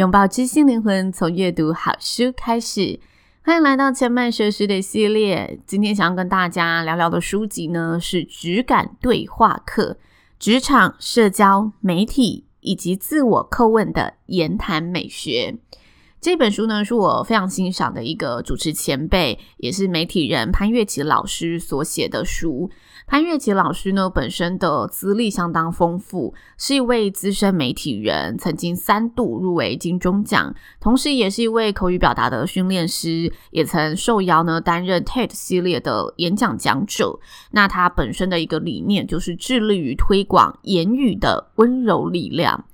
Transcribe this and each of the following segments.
拥抱知性灵魂，从阅读好书开始。欢迎来到千嫚说书的系列。今天想要跟大家聊聊的书籍呢，是《质感对话课：职场、社交、媒体以及自我叩问的言谈美学》。这本书呢，是我非常欣赏的一个主持前辈，也是媒体人潘越祺老师所写的书。潘越祺老师呢，本身的资历相当丰富，是一位资深媒体人，曾经三度入围金钟奖，同时也是一位口语表达的训练师，也曾受邀呢担任 TED 系列的演讲讲者。那他本身的一个理念，就是致力于推广言语的温柔力量。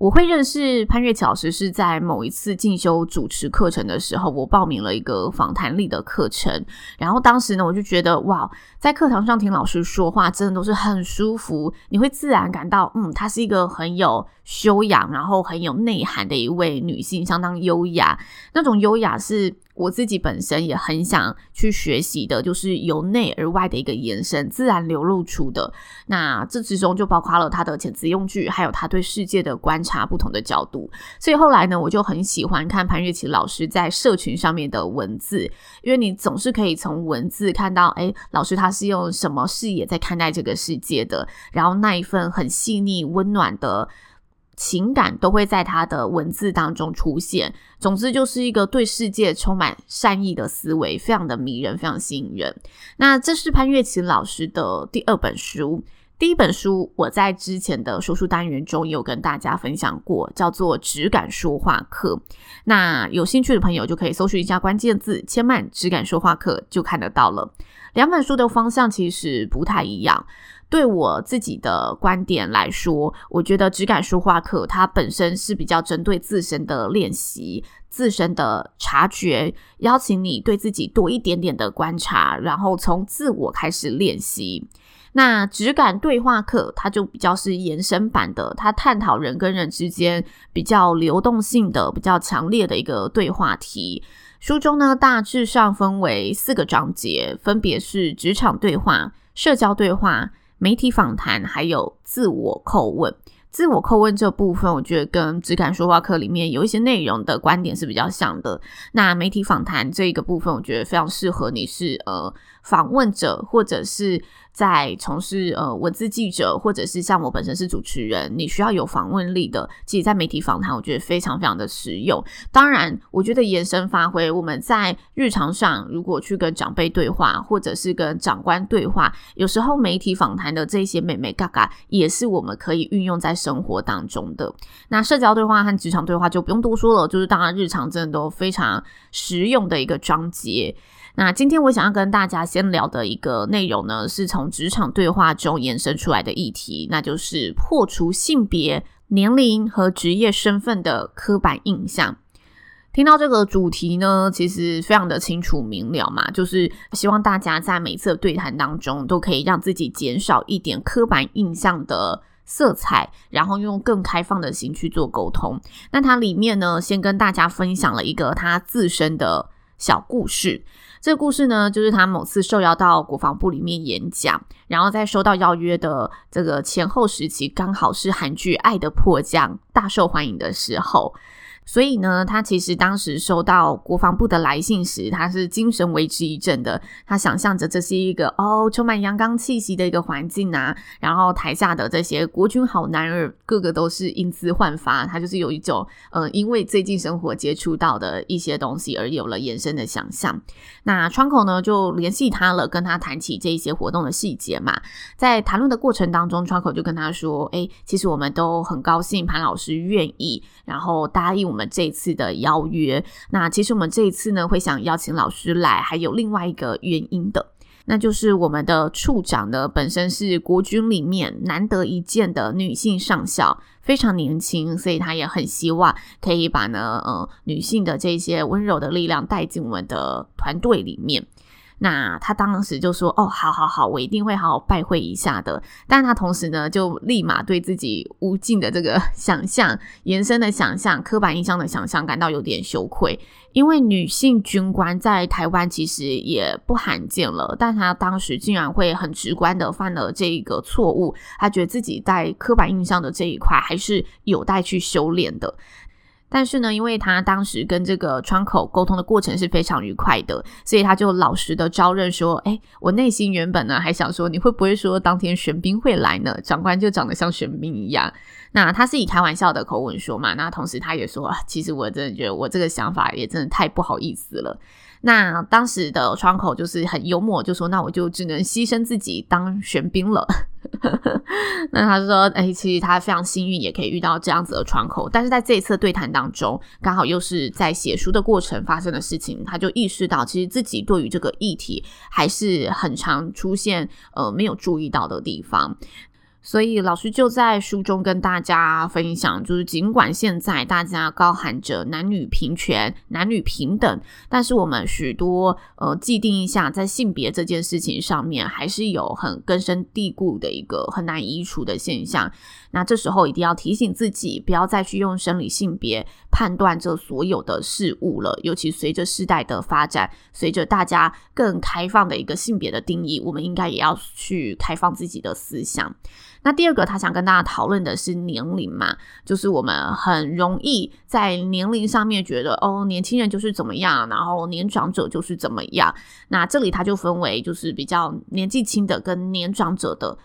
我会认识潘越祺老师是在某一次进修主持课程的时候，我报名了一个访谈力的课程，然后当时呢，我就觉得哇，在课堂上听老师说话，真的都是很舒服，你会自然感到，嗯，她是一个很有修养，然后很有内涵的一位女性，相当优雅，那种优雅是。我自己本身也很想去学习的，就是由内而外的一个延伸，自然流露出的。那这之中就包括了他的遣词用句，还有他对世界的观察不同的角度。所以后来呢，我就很喜欢看潘越祺老师在社群上面的文字，因为你总是可以从文字看到，诶，老师他是用什么视野在看待这个世界的，然后那一份很细腻温暖的。情感都会在他的文字当中出现。总之，就是一个对世界充满善意的思维，非常的迷人，非常吸引人。那这是潘越祺老师的第二本书。第一本书我在之前的说书单元中有跟大家分享过，叫做《质感说话课》。那有兴趣的朋友就可以搜寻一下关键字“千嫚质感说话课”，就看得到了。两本书的方向其实不太一样。对我自己的观点来说，我觉得质感说话课它本身是比较针对自身的练习、自身的察觉，邀请你对自己多一点点的观察，然后从自我开始练习。那质感对话课它就比较是延伸版的，它探讨人跟人之间比较流动性的、比较强烈的一个对话题。书中呢，大致上分为四个章节，分别是职场对话、社交对话。媒体访谈还有自我叩问，自我叩问这部分，我觉得跟质感说话课里面有一些内容的观点是比较像的。那媒体访谈这一个部分，我觉得非常适合你是呃访问者或者是。在从事呃文字记者，或者是像我本身是主持人，你需要有访问力的，其实，在媒体访谈，我觉得非常非常的实用。当然，我觉得延伸发挥，我们在日常上，如果去跟长辈对话，或者是跟长官对话，有时候媒体访谈的这些美眉嘎嘎，也是我们可以运用在生活当中的。那社交对话和职场对话就不用多说了，就是大家日常真的都非常实用的一个章节。那今天我想要跟大家先聊的一个内容呢，是从职场对话中延伸出来的议题，那就是破除性别、年龄和职业身份的刻板印象。听到这个主题呢，其实非常的清楚明了嘛，就是希望大家在每次的对谈当中，都可以让自己减少一点刻板印象的色彩，然后用更开放的心去做沟通。那它里面呢，先跟大家分享了一个他自身的小故事。这个故事呢，就是他某次受邀到国防部里面演讲，然后在收到邀约的这个前后时期，刚好是韩剧《爱的迫降》大受欢迎的时候。所以呢，他其实当时收到国防部的来信时，他是精神为之一振的。他想象着这是一个哦，充满阳刚气息的一个环境啊，然后台下的这些国军好男儿，个个都是英姿焕发。他就是有一种呃，因为最近生活接触到的一些东西而有了延伸的想象。那窗口呢就联系他了，跟他谈起这一些活动的细节嘛。在谈论的过程当中，窗口就跟他说：“诶，其实我们都很高兴潘老师愿意，然后答应我们。”们这一次的邀约。那其实我们这一次呢，会想邀请老师来，还有另外一个原因的。那就是我们的处长呢，本身是国军里面难得一见的女性上校，非常年轻，所以他也很希望可以把呢，呃，女性的这些温柔的力量带进我们的团队里面。那他当时就说：“哦，好好好，我一定会好好拜会一下的。”但他同时呢，就立马对自己无尽的这个 想象、延伸的想象、刻板印象的想象感到有点羞愧，因为女性军官在台湾其实也不罕见了，但他当时竟然会很直观的犯了这一个错误，他觉得自己在刻板印象的这一块还是有待去修炼的。但是呢，因为他当时跟这个窗口沟通的过程是非常愉快的，所以他就老实的招认说：“哎，我内心原本呢还想说，你会不会说当天玄彬会来呢？长官就长得像玄彬一样。”那他是以开玩笑的口吻说嘛，那同时他也说：“其实我真的觉得我这个想法也真的太不好意思了。”那当时的窗口就是很幽默，就说：“那我就只能牺牲自己当玄彬了。”那他说：“哎、其实他非常幸运，也可以遇到这样子的窗口。但是在这一次对谈当中，刚好又是在写书的过程发生的事情，他就意识到，其实自己对于这个议题还是很常出现呃没有注意到的地方。”所以老师就在书中跟大家分享，就是尽管现在大家高喊着男女平权、男女平等，但是我们许多呃既定印象在性别这件事情上面，还是有很根深蒂固的一个很难移除的现象。那这时候一定要提醒自己，不要再去用生理性别判断这所有的事物了。尤其随着时代的发展，随着大家更开放的一个性别的定义，我们应该也要去开放自己的思想。那第二个，他想跟大家讨论的是年龄嘛，就是我们很容易在年龄上面觉得，哦，年轻人就是怎么样，然后年长者就是怎么样。那这里他就分为，就是比较年纪轻的跟年长者的，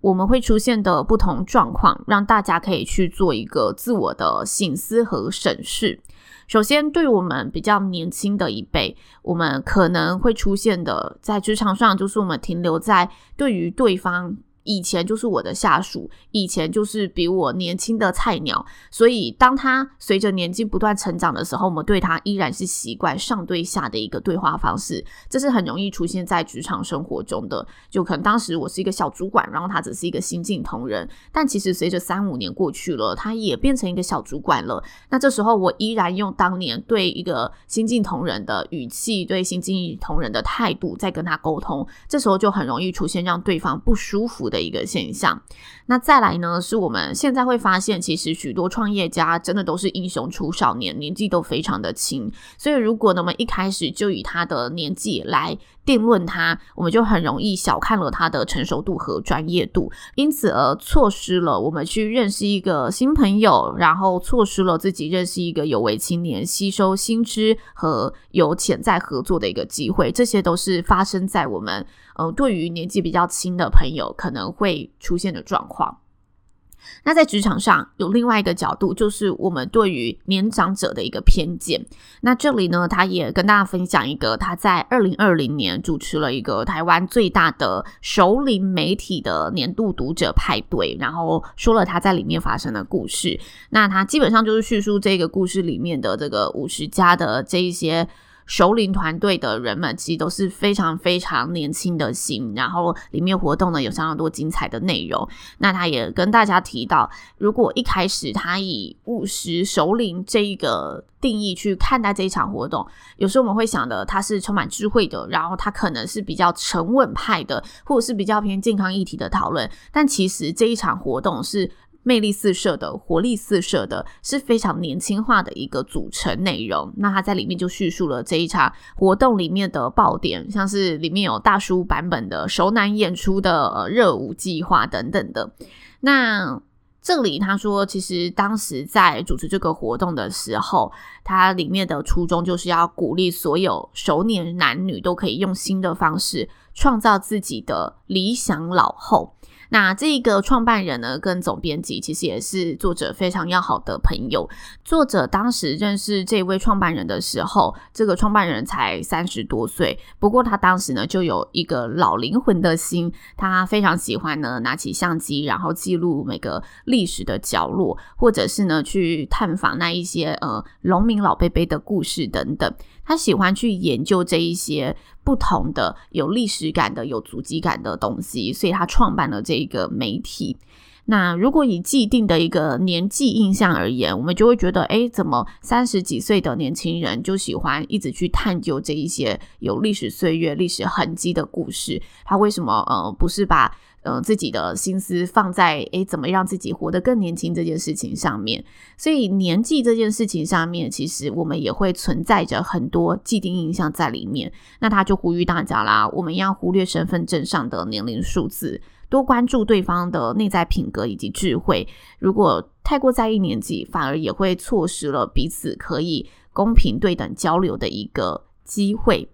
我们会出现的不同状况，让大家可以去做一个自我的醒思和审视。首先，对我们比较年轻的一辈，我们可能会出现的，在职场上，就是我们停留在对于对方。以前就是我的下属，以前就是比我年轻的菜鸟，所以当他随着年纪不断成长的时候，我们对他依然是习惯上对下的一个对话方式，这是很容易出现在职场生活中的。就可能当时我是一个小主管，然后他只是一个新进同仁，但其实随着三五年过去了，他也变成一个小主管了。那这时候我依然用当年对一个新进同仁的语气，对新进同仁的态度在跟他沟通，这时候就很容易出现让对方不舒服的一个现象，那再来呢，是我们现在会发现，其实许多创业家真的都是英雄出少年，年纪都非常的轻。所以如果呢，我们一开始就以他的年纪来定论他，我们就很容易小看了他的成熟度和专业度，因此而错失了我们去认识一个新朋友，然后错失了自己认识一个有为青年、吸收新知和有潜在合作的一个机会。这些都是发生在我们。呃，对于年纪比较轻的朋友可能会出现的状况。那在职场上有另外一个角度，就是我们对于年长者的一个偏见。那这里呢，他也跟大家分享一个他在二零二零年主持了一个台湾最大的首领媒体的年度读者派对，然后说了他在里面发生的故事。那他基本上就是叙述这个故事里面的这个五十加的这一些。首领团队的人们其实都是非常非常年轻的心，然后里面活动呢有相当多精彩的内容。那他也跟大家提到，如果一开始他以务实首领这一个定义去看待这一场活动，有时候我们会想的他是充满智慧的，然后他可能是比较沉稳派的，或者是比较偏健康议题的讨论。但其实这一场活动是。魅力四射的，活力四射的，是非常年轻化的一个组成内容。那他在里面就叙述了这一场活动里面的爆点，像是里面有大叔版本的熟男演出的热舞计划等等的。那这里他说，其实当时在主持这个活动的时候，他里面的初衷就是要鼓励所有熟年男女都可以用新的方式创造自己的理想老后。那这个创办人呢，跟总编辑其实也是作者非常要好的朋友。作者当时认识这位创办人的时候，这个创办人才三十多岁。不过他当时呢，就有一个老灵魂的心，他非常喜欢呢，拿起相机，然后记录每个历史的角落，或者是呢，去探访那一些呃农民老伯伯的故事等等。他喜欢去研究这一些不同的有历史感的、有足迹感的东西，所以他创办了这个媒体。那如果以既定的一个年纪印象而言，我们就会觉得，诶，怎么三十几岁的年轻人就喜欢一直去探究这一些有历史岁月、历史痕迹的故事？他为什么呃不是把呃自己的心思放在诶怎么让自己活得更年轻这件事情上面？所以年纪这件事情上面，其实我们也会存在着很多既定印象在里面。那他就呼吁大家啦，我们要忽略身份证上的年龄数字。多关注对方的内在品格以及智慧。如果太过在意年纪，反而也会错失了彼此可以公平对等交流的一个机会。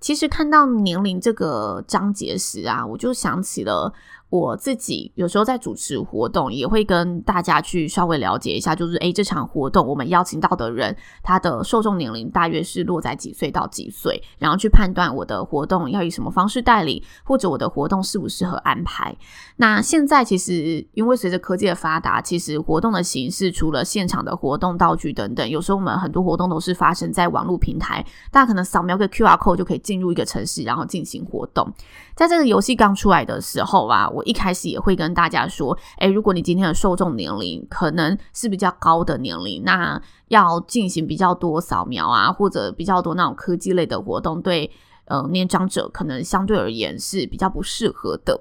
其实看到年龄这个章节时啊，我就想起了。我自己有时候在主持活动，也会跟大家去稍微了解一下，就是诶，这场活动我们邀请到的人，他的受众年龄大约是落在几岁到几岁，然后去判断我的活动要以什么方式带领，或者我的活动适不适合安排。那现在其实因为随着科技的发达，其实活动的形式除了现场的活动道具等等，有时候我们很多活动都是发生在网络平台，大家可能扫描个 QR code 就可以进入一个城市，然后进行活动。在这个游戏刚出来的时候啊，我一开始也会跟大家说，诶，如果你今天的受众年龄可能是比较高的年龄，那要进行比较多扫描啊，或者比较多那种科技类的活动，对呃年长者可能相对而言是比较不适合的。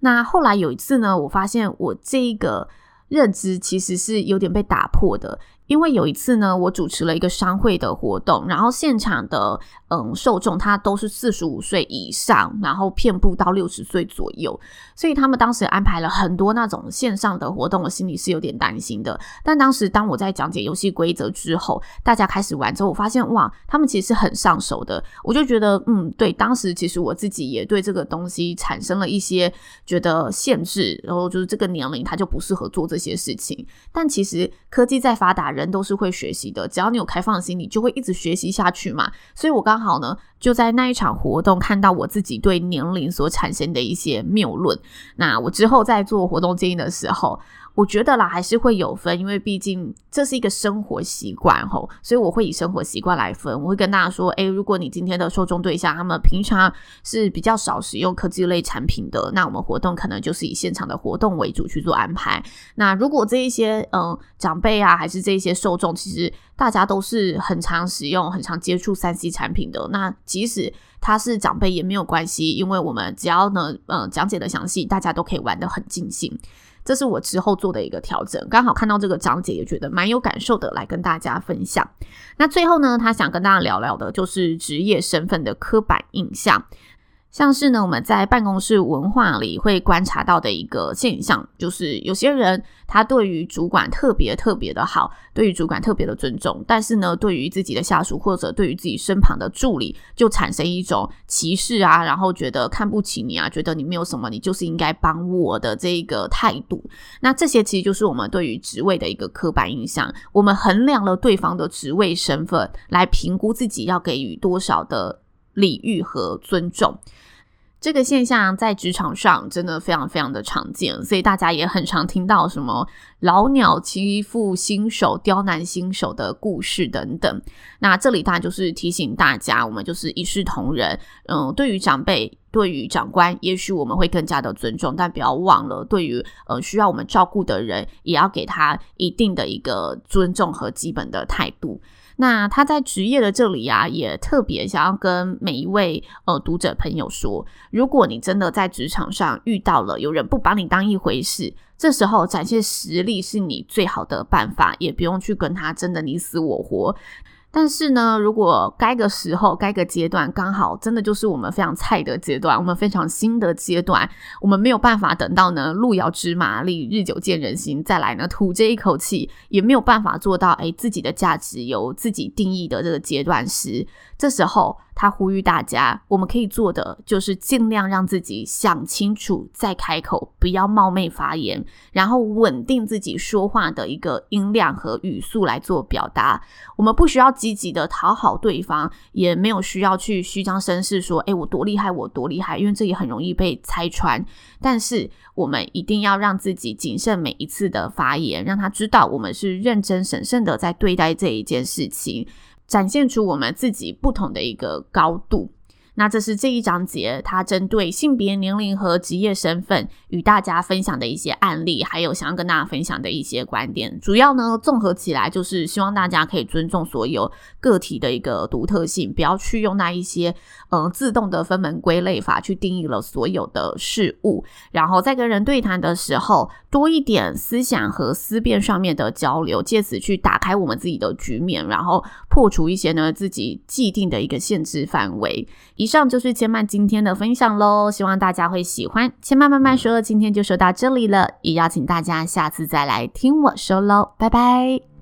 那后来有一次呢，我发现我这个认知其实是有点被打破的。因为有一次呢，我主持了一个商会的活动，然后现场的嗯受众他都是四十五岁以上，然后遍布到六十岁左右，所以他们当时安排了很多那种线上的活动，我心里是有点担心的。但当时当我在讲解游戏规则之后，大家开始玩之后，我发现哇，他们其实是很上手的。我就觉得嗯，对，当时其实我自己也对这个东西产生了一些觉得限制，然后就是这个年龄他就不适合做这些事情。但其实科技在发达。人都是会学习的，只要你有开放的心，你就会一直学习下去嘛。所以我刚好呢，就在那一场活动看到我自己对年龄所产生的一些谬论。那我之后在做活动建议的时候。我觉得啦，还是会有分，因为毕竟这是一个生活习惯吼，所以我会以生活习惯来分。我会跟大家说，诶，如果你今天的受众对象他们平常是比较少使用科技类产品的，那我们活动可能就是以现场的活动为主去做安排。那如果这一些嗯长辈啊，还是这些受众，其实大家都是很常使用、很常接触三 C 产品的，那即使他是长辈也没有关系，因为我们只要呢嗯讲解的详细，大家都可以玩得很尽兴。这是我之后做的一个调整，刚好看到这个章节也觉得蛮有感受的，来跟大家分享。那最后呢，他想跟大家聊聊的就是职业身份的刻板印象。像是呢，我们在办公室文化里会观察到的一个现象，就是有些人他对于主管特别特别的好，对于主管特别的尊重，但是呢，对于自己的下属或者对于自己身旁的助理，就产生一种歧视啊，然后觉得看不起你啊，觉得你没有什么，你就是应该帮我的这个态度。那这些其实就是我们对于职位的一个刻板印象，我们衡量了对方的职位身份，来评估自己要给予多少的礼遇和尊重。这个现象在职场上真的非常非常的常见，所以大家也很常听到什么老鸟欺负新手、刁难新手的故事等等。那这里当然就是提醒大家，我们就是一视同仁。嗯，对于长辈、对于长官，也许我们会更加的尊重，但不要忘了，对于呃需要我们照顾的人，也要给他一定的一个尊重和基本的态度。那他在职业的这里啊，也特别想要跟每一位呃读者朋友说，如果你真的在职场上遇到了有人不把你当一回事，这时候展现实力是你最好的办法，也不用去跟他争的你死我活。但是呢，如果该个时候、该个阶段刚好真的就是我们非常菜的阶段，我们非常新的阶段，我们没有办法等到呢路遥知马力，日久见人心，再来呢吐这一口气，也没有办法做到哎自己的价值由自己定义的这个阶段时，这时候。他呼吁大家，我们可以做的就是尽量让自己想清楚再开口，不要冒昧发言，然后稳定自己说话的一个音量和语速来做表达。我们不需要积极的讨好对方，也没有需要去虚张声势说“诶，我多厉害，我多厉害”，因为这也很容易被拆穿。但是我们一定要让自己谨慎每一次的发言，让他知道我们是认真审慎的在对待这一件事情。展现出我们自己不同的一个高度。那这是这一章节，它针对性别、年龄和职业身份与大家分享的一些案例，还有想要跟大家分享的一些观点。主要呢，综合起来就是希望大家可以尊重所有个体的一个独特性，不要去用那一些嗯、呃、自动的分门归类法去定义了所有的事物。然后在跟人对谈的时候，多一点思想和思辨上面的交流，借此去打开我们自己的局面，然后破除一些呢自己既定的一个限制范围。以上就是千曼今天的分享喽，希望大家会喜欢。千曼慢慢说，今天就说到这里了，也邀请大家下次再来听我说喽，拜拜。